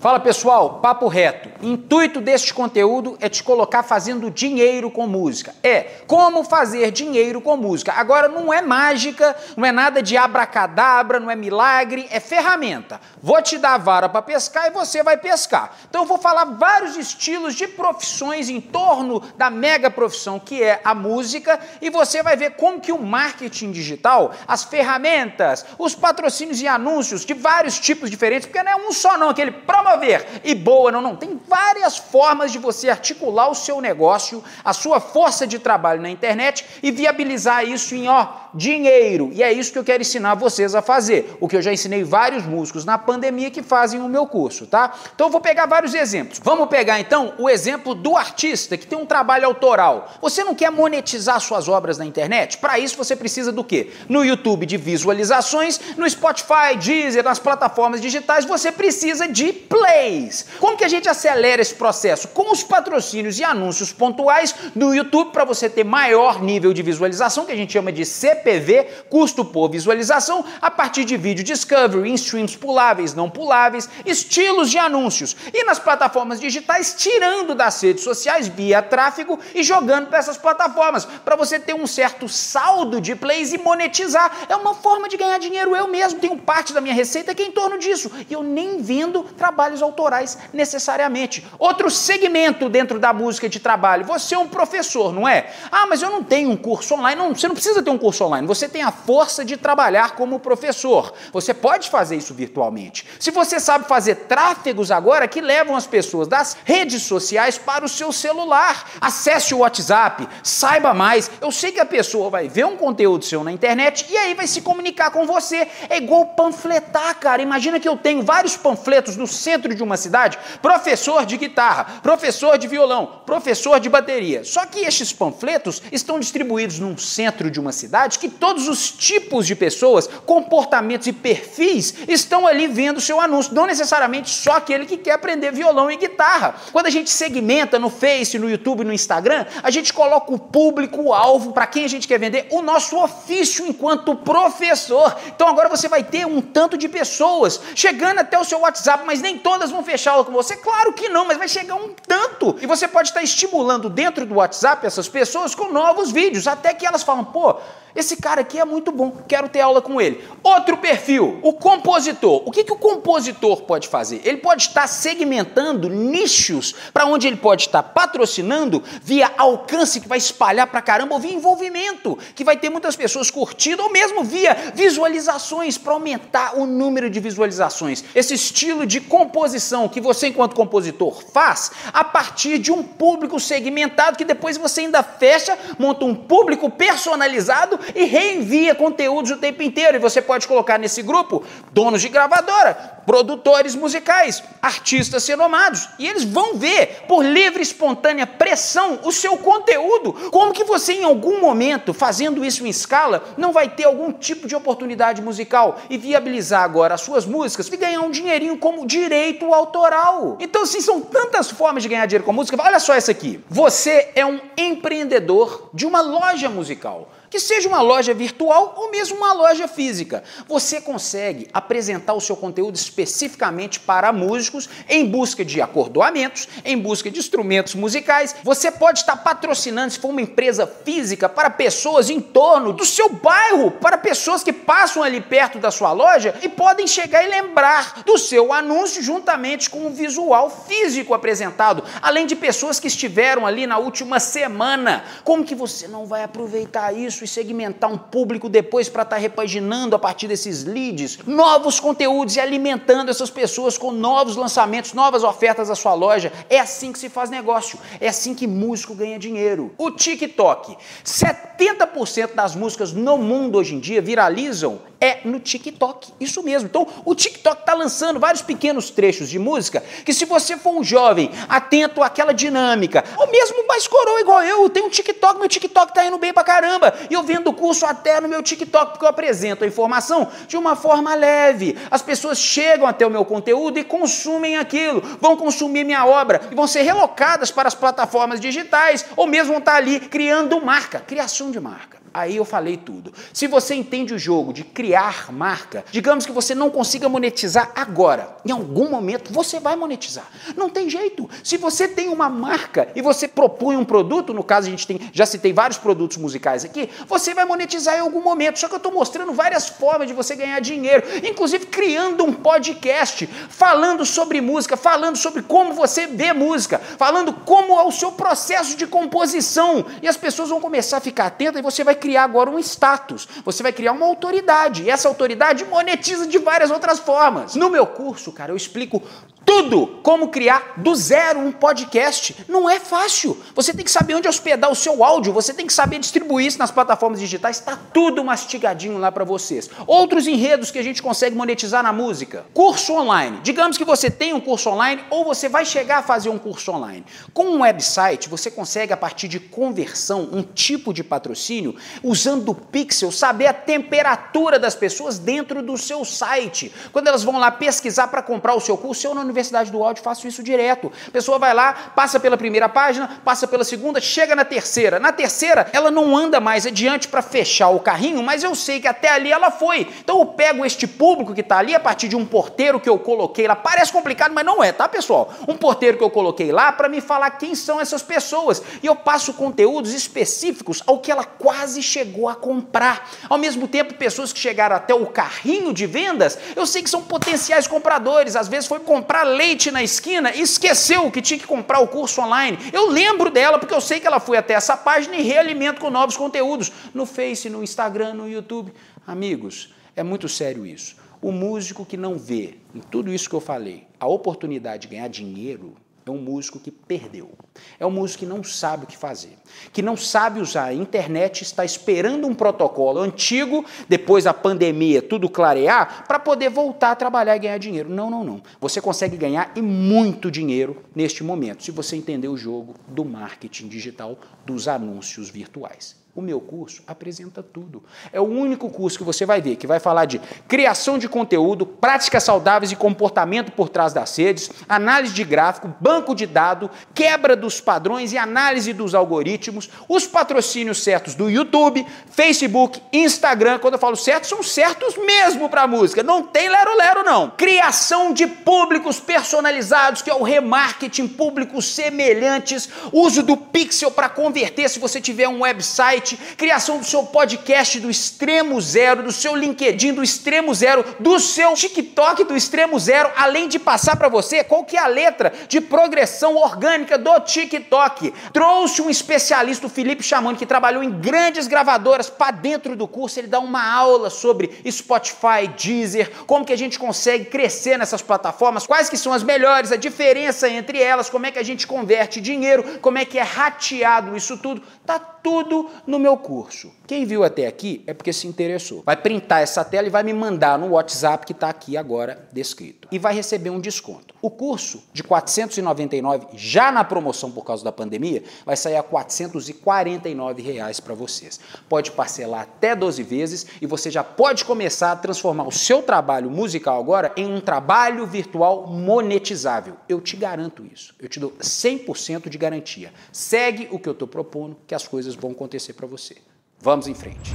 Fala pessoal, papo reto. Intuito deste conteúdo é te colocar fazendo dinheiro com música. É, como fazer dinheiro com música. Agora não é mágica, não é nada de abracadabra, não é milagre, é ferramenta. Vou te dar vara para pescar e você vai pescar. Então eu vou falar vários estilos de profissões em torno da mega profissão que é a música e você vai ver como que o marketing digital, as ferramentas, os patrocínios e anúncios de vários tipos diferentes, porque não é um só não, aquele promo promover e boa, não, não. Tem várias formas de você articular o seu negócio, a sua força de trabalho na internet e viabilizar isso em, ó, dinheiro. E é isso que eu quero ensinar vocês a fazer. O que eu já ensinei vários músicos na pandemia que fazem o meu curso, tá? Então eu vou pegar vários exemplos. Vamos pegar então o exemplo do artista que tem um trabalho autoral. Você não quer monetizar suas obras na internet? Para isso você precisa do quê? No YouTube de visualizações, no Spotify, Deezer, nas plataformas digitais, você precisa de plays. Como que a gente acelera esse processo? Com os patrocínios e anúncios pontuais do YouTube para você ter maior nível de visualização, que a gente chama de CPV, custo por visualização, a partir de vídeo discovery, em streams puláveis, não puláveis, estilos de anúncios. E nas plataformas digitais, tirando das redes sociais via tráfego e jogando para essas plataformas, para você ter um certo saldo de plays e monetizar. É uma forma de ganhar dinheiro. Eu mesmo tenho parte da minha receita que é em torno disso. E eu nem vendo trabalho trabalhos autorais necessariamente. Outro segmento dentro da música de trabalho, você é um professor, não é? Ah, mas eu não tenho um curso online. Não, você não precisa ter um curso online, você tem a força de trabalhar como professor. Você pode fazer isso virtualmente. Se você sabe fazer tráfegos agora que levam as pessoas das redes sociais para o seu celular, acesse o WhatsApp, saiba mais. Eu sei que a pessoa vai ver um conteúdo seu na internet e aí vai se comunicar com você. É igual panfletar, cara. Imagina que eu tenho vários panfletos no centro centro de uma cidade, professor de guitarra, professor de violão, professor de bateria. Só que estes panfletos estão distribuídos num centro de uma cidade que todos os tipos de pessoas, comportamentos e perfis estão ali vendo seu anúncio, não necessariamente só aquele que quer aprender violão e guitarra. Quando a gente segmenta no Face, no YouTube, no Instagram, a gente coloca o público, o alvo para quem a gente quer vender, o nosso ofício enquanto professor. Então agora você vai ter um tanto de pessoas chegando até o seu WhatsApp, mas nem todas vão fechar aula com você? Claro que não, mas vai chegar um tanto. E você pode estar estimulando dentro do WhatsApp essas pessoas com novos vídeos, até que elas falam, pô, esse cara aqui é muito bom, quero ter aula com ele. Outro perfil, o compositor. O que, que o compositor pode fazer? Ele pode estar segmentando nichos para onde ele pode estar patrocinando via alcance que vai espalhar para caramba, ou via envolvimento, que vai ter muitas pessoas curtindo, ou mesmo via visualizações para aumentar o número de visualizações. Esse estilo de composição que você, enquanto compositor, faz a partir de um público segmentado que depois você ainda fecha, monta um público personalizado reenvia conteúdos o tempo inteiro. E você pode colocar nesse grupo donos de gravadora, produtores musicais, artistas renomados. E eles vão ver, por livre e espontânea pressão, o seu conteúdo. Como que você, em algum momento, fazendo isso em escala, não vai ter algum tipo de oportunidade musical e viabilizar agora as suas músicas e ganhar um dinheirinho como direito autoral? Então, assim, são tantas formas de ganhar dinheiro com música. Olha só essa aqui. Você é um empreendedor de uma loja musical que seja uma loja virtual ou mesmo uma loja física. Você consegue apresentar o seu conteúdo especificamente para músicos em busca de acordoamentos, em busca de instrumentos musicais. Você pode estar patrocinando, se for uma empresa física, para pessoas em torno do seu bairro, para pessoas que passam ali perto da sua loja e podem chegar e lembrar do seu anúncio juntamente com o visual físico apresentado, além de pessoas que estiveram ali na última semana. Como que você não vai aproveitar isso? Isso e segmentar um público depois para estar tá repaginando a partir desses leads novos conteúdos e alimentando essas pessoas com novos lançamentos, novas ofertas à sua loja. É assim que se faz negócio. É assim que músico ganha dinheiro. O TikTok. 70% das músicas no mundo hoje em dia viralizam é no TikTok. Isso mesmo. Então, o TikTok está lançando vários pequenos trechos de música que, se você for um jovem atento àquela dinâmica, ou mesmo mais coroa igual eu, tenho um TikTok, meu TikTok está indo bem pra caramba. E eu vendo curso até no meu TikTok, porque eu apresento a informação de uma forma leve. As pessoas chegam até o meu conteúdo e consumem aquilo, vão consumir minha obra e vão ser relocadas para as plataformas digitais, ou mesmo vão estar tá ali criando marca, criação de marca. Aí eu falei tudo. Se você entende o jogo de criar marca, digamos que você não consiga monetizar agora, em algum momento você vai monetizar. Não tem jeito. Se você tem uma marca e você propõe um produto, no caso a gente tem, já citei vários produtos musicais aqui, você vai monetizar em algum momento. Só que eu estou mostrando várias formas de você ganhar dinheiro, inclusive criando um podcast, falando sobre música, falando sobre como você vê música, falando como é o seu processo de composição. E as pessoas vão começar a ficar atentas e você vai criar agora um status, você vai criar uma autoridade. E essa autoridade monetiza de várias outras formas. No meu curso, cara, eu explico tudo como criar do zero um podcast. Não é fácil. Você tem que saber onde hospedar o seu áudio, você tem que saber distribuir isso nas plataformas digitais. Está tudo mastigadinho lá para vocês. Outros enredos que a gente consegue monetizar na música. Curso online. Digamos que você tem um curso online ou você vai chegar a fazer um curso online. Com um website, você consegue, a partir de conversão, um tipo de patrocínio, usando o Pixel, saber a temperatura das pessoas dentro do seu site. Quando elas vão lá pesquisar para comprar o seu curso, eu não Universidade do Áudio faço isso direto. A pessoa vai lá, passa pela primeira página, passa pela segunda, chega na terceira. Na terceira, ela não anda mais adiante para fechar o carrinho, mas eu sei que até ali ela foi. Então eu pego este público que está ali a partir de um porteiro que eu coloquei lá. Parece complicado, mas não é, tá, pessoal? Um porteiro que eu coloquei lá para me falar quem são essas pessoas. E eu passo conteúdos específicos ao que ela quase chegou a comprar. Ao mesmo tempo, pessoas que chegaram até o carrinho de vendas, eu sei que são potenciais compradores. Às vezes foi comprar leite na esquina e esqueceu que tinha que comprar o curso online. Eu lembro dela porque eu sei que ela foi até essa página e realimento com novos conteúdos no Face, no Instagram, no YouTube. Amigos, é muito sério isso. O músico que não vê em tudo isso que eu falei a oportunidade de ganhar dinheiro é um músico que perdeu. É um músico que não sabe o que fazer, que não sabe usar a internet, está esperando um protocolo antigo, depois da pandemia, tudo clarear, para poder voltar a trabalhar e ganhar dinheiro. Não, não, não. Você consegue ganhar e muito dinheiro neste momento, se você entender o jogo do marketing digital, dos anúncios virtuais. O meu curso apresenta tudo. É o único curso que você vai ver que vai falar de criação de conteúdo, práticas saudáveis e comportamento por trás das redes, análise de gráfico, banco de dados, quebra dos padrões e análise dos algoritmos, os patrocínios certos do YouTube, Facebook, Instagram. Quando eu falo certo, são certos mesmo para música. Não tem lero-lero, não. Criação de públicos personalizados, que é o remarketing, públicos semelhantes, uso do pixel para converter se você tiver um website site, criação do seu podcast do extremo zero, do seu LinkedIn do extremo zero, do seu TikTok do extremo zero, além de passar para você qual que é a letra de progressão orgânica do TikTok. Trouxe um especialista, o Felipe Chamani, que trabalhou em grandes gravadoras para dentro do curso, ele dá uma aula sobre Spotify, Deezer, como que a gente consegue crescer nessas plataformas, quais que são as melhores, a diferença entre elas, como é que a gente converte dinheiro, como é que é rateado isso tudo. Tá tudo no meu curso. Quem viu até aqui é porque se interessou. Vai printar essa tela e vai me mandar no WhatsApp que está aqui agora descrito. E vai receber um desconto. O curso de 499, já na promoção por causa da pandemia, vai sair a 449 reais para vocês. Pode parcelar até 12 vezes e você já pode começar a transformar o seu trabalho musical agora em um trabalho virtual monetizável. Eu te garanto isso. Eu te dou 100% de garantia. Segue o que eu estou propondo que as coisas vão acontecer para você. Vamos em frente.